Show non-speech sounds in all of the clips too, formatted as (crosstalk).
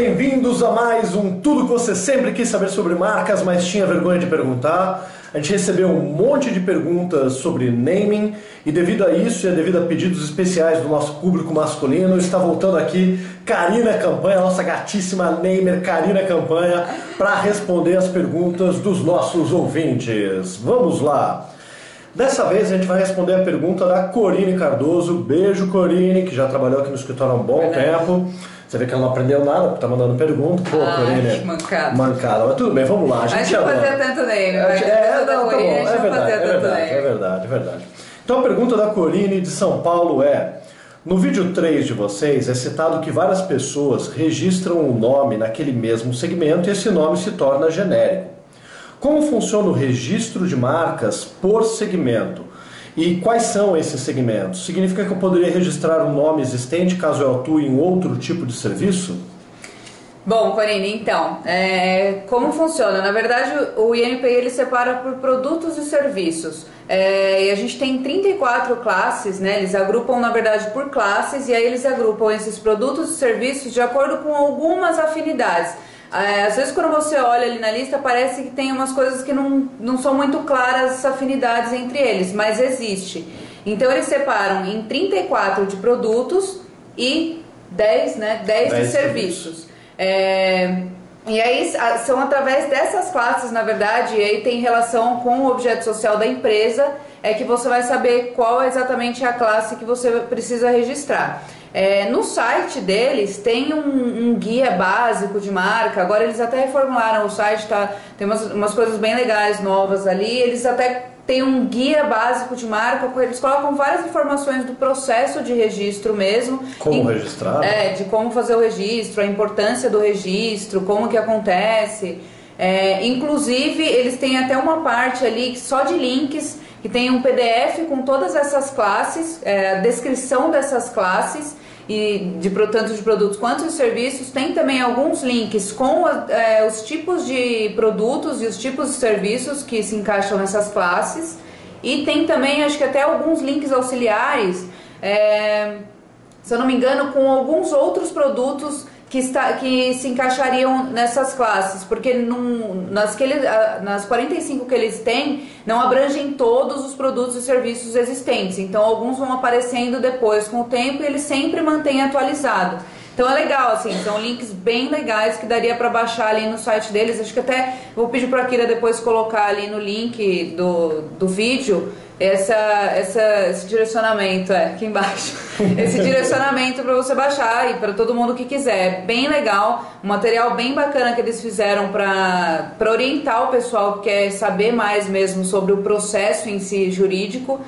Bem-vindos a mais um Tudo que você sempre quis saber sobre marcas, mas tinha vergonha de perguntar. A gente recebeu um monte de perguntas sobre naming e devido a isso e devido a pedidos especiais do nosso público masculino, está voltando aqui Karina Campanha, nossa gatíssima namer Karina Campanha, para responder as perguntas dos nossos ouvintes. Vamos lá! Dessa vez a gente vai responder a pergunta da Corine Cardoso. Beijo, Corine, que já trabalhou aqui no escritório há um bom Verdade. tempo. Você vê que ela não aprendeu nada, porque tá mandando pergunta. Pô, Ai, Corine. Mancada. Mancada. Mas tudo bem, vamos lá. A gente que fazia tanto nele. É, é, não, tá bom. É verdade, é verdade, é verdade, é verdade. Então a pergunta da Corine de São Paulo é. No vídeo 3 de vocês é citado que várias pessoas registram um nome naquele mesmo segmento e esse nome se torna genérico. Como funciona o registro de marcas por segmento? E quais são esses segmentos? Significa que eu poderia registrar um nome existente caso eu atue em outro tipo de serviço? Bom, Corine, então, é, como funciona? Na verdade, o INPI ele separa por produtos e serviços. É, e a gente tem 34 classes, né? Eles agrupam, na verdade, por classes, e aí eles agrupam esses produtos e serviços de acordo com algumas afinidades. É, às vezes quando você olha ali na lista parece que tem umas coisas que não, não são muito claras as afinidades entre eles, mas existe. Então eles separam em 34 de produtos e 10, né, 10, 10 de serviços. É, e aí são através dessas classes, na verdade, e aí tem relação com o objeto social da empresa, é que você vai saber qual exatamente é a classe que você precisa registrar. É, no site deles tem um, um, guia básico de marca. Agora eles até reformularam o site, tá? Tem umas, umas coisas bem legais novas ali. Eles até têm um guia básico de marca, eles colocam várias informações do processo de registro mesmo. Como registrar? É, de como fazer o registro, a importância do registro, como que acontece. É, inclusive, eles têm até uma parte ali só de links que tem um PDF com todas essas classes, é, a descrição dessas classes e de tanto de produtos quanto de serviços. Tem também alguns links com é, os tipos de produtos e os tipos de serviços que se encaixam nessas classes. E tem também, acho que até alguns links auxiliares, é, se eu não me engano, com alguns outros produtos que, está, que se encaixariam nessas classes, porque num, nas, que ele, nas 45 que eles têm, não abrangem todos os produtos e serviços existentes. Então, alguns vão aparecendo depois com o tempo e eles sempre mantêm atualizado. Então é legal, assim, são links bem legais que daria para baixar ali no site deles. Acho que até vou pedir para a Kira depois colocar ali no link do, do vídeo essa, essa, esse direcionamento, é, aqui embaixo. (laughs) Esse direcionamento para você baixar e para todo mundo que quiser. Bem legal, um material bem bacana que eles fizeram para orientar o pessoal que quer saber mais mesmo sobre o processo em si jurídico.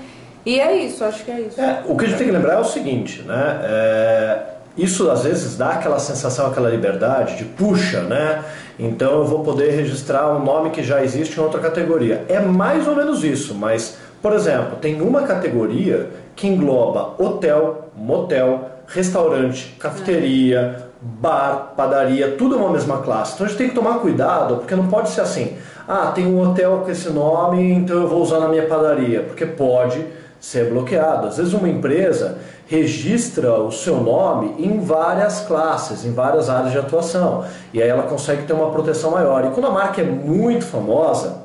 E é isso, acho que é isso. É, o que a gente tem que lembrar é o seguinte, né? É, isso às vezes dá aquela sensação, aquela liberdade de puxa, né? Então eu vou poder registrar um nome que já existe em outra categoria. É mais ou menos isso, mas por exemplo, tem uma categoria que engloba hotel, motel, restaurante, cafeteria, bar, padaria, tudo é uma mesma classe. Então a gente tem que tomar cuidado, porque não pode ser assim. Ah, tem um hotel com esse nome, então eu vou usar na minha padaria, porque pode ser bloqueado. Às vezes uma empresa registra o seu nome em várias classes, em várias áreas de atuação, e aí ela consegue ter uma proteção maior. E quando a marca é muito famosa,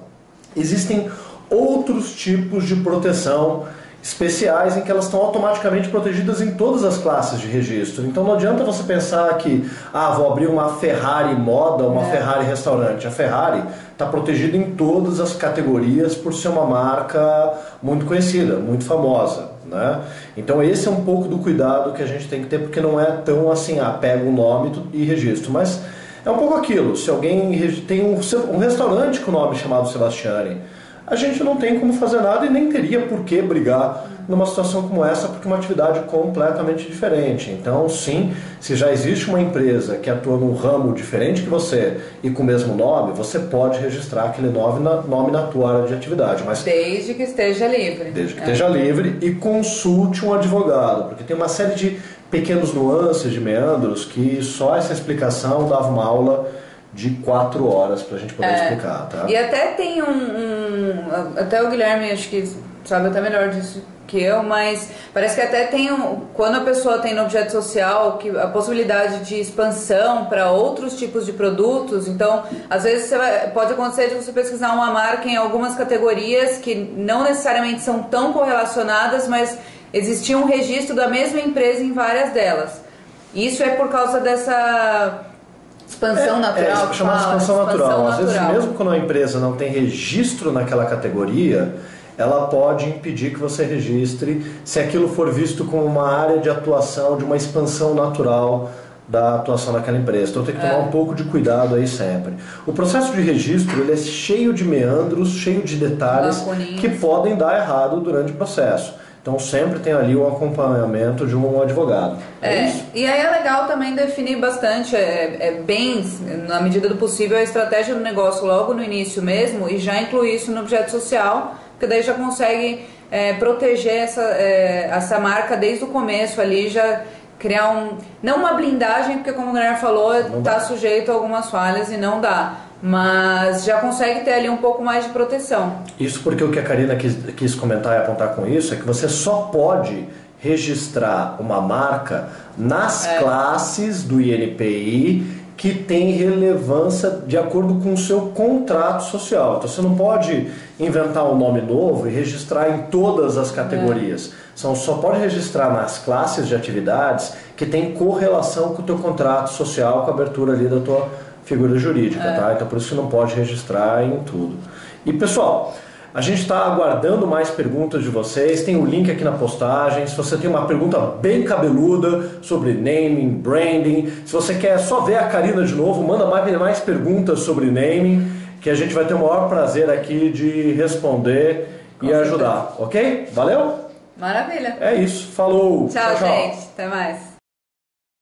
existem outros tipos de proteção especiais em que elas estão automaticamente protegidas em todas as classes de registro. Então não adianta você pensar que, ah, vou abrir uma Ferrari moda, uma é. Ferrari restaurante. A Ferrari está protegida em todas as categorias por ser uma marca muito conhecida, muito famosa. Né? Então esse é um pouco do cuidado que a gente tem que ter, porque não é tão assim, ah, pega o nome e registro. Mas é um pouco aquilo, se alguém tem um, um restaurante com o nome chamado Sebastiani, a gente não tem como fazer nada e nem teria por que brigar numa situação como essa, porque é uma atividade completamente diferente. Então, sim, se já existe uma empresa que atua num ramo diferente que você e com o mesmo nome, você pode registrar aquele nome na, nome na tua área de atividade. Mas desde que esteja livre. Desde que é. esteja livre e consulte um advogado, porque tem uma série de pequenos nuances, de meandros, que só essa explicação dava uma aula de quatro horas para a gente poder é. explicar, tá? E até tem um, um, Até o Guilherme, acho que sabe até melhor disso que eu, mas parece que até tem um, quando a pessoa tem no objeto social que a possibilidade de expansão para outros tipos de produtos, então às vezes vai, pode acontecer de você pesquisar uma marca em algumas categorias que não necessariamente são tão correlacionadas, mas existia um registro da mesma empresa em várias delas. Isso é por causa dessa expansão é, natural. É, chama expansão, expansão natural. natural. Às vezes, mesmo quando a empresa não tem registro naquela categoria, ela pode impedir que você registre se aquilo for visto como uma área de atuação, de uma expansão natural da atuação daquela empresa. Então tem que tomar é. um pouco de cuidado aí sempre. O processo de registro ele é cheio de meandros, cheio de detalhes que podem dar errado durante o processo. Então sempre tem ali o acompanhamento de um advogado. É, é e aí é legal também definir bastante, é, é, bem, na medida do possível, a estratégia do negócio logo no início mesmo e já incluir isso no objeto social, porque daí já consegue é, proteger essa, é, essa marca desde o começo ali, já criar um. Não uma blindagem, porque como o Guilherme falou, está sujeito a algumas falhas e não dá mas já consegue ter ali um pouco mais de proteção. Isso porque o que a Karina quis, quis comentar e apontar com isso é que você só pode registrar uma marca nas é. classes do INPI que tem relevância de acordo com o seu contrato social. Então você não pode inventar um nome novo e registrar em todas as categorias. É. Então, só pode registrar nas classes de atividades que tem correlação com o teu contrato social, com a abertura ali da tua figura jurídica, é. tá? Então por isso que não pode registrar em tudo. E pessoal, a gente está aguardando mais perguntas de vocês. Tem o um link aqui na postagem. Se você tem uma pergunta bem cabeluda sobre naming, branding, se você quer só ver a Karina de novo, manda mais, mais perguntas sobre naming, que a gente vai ter o maior prazer aqui de responder Com e certeza. ajudar, ok? Valeu? Maravilha. É isso. Falou. Tchau, tchau gente. Tchau. Até mais.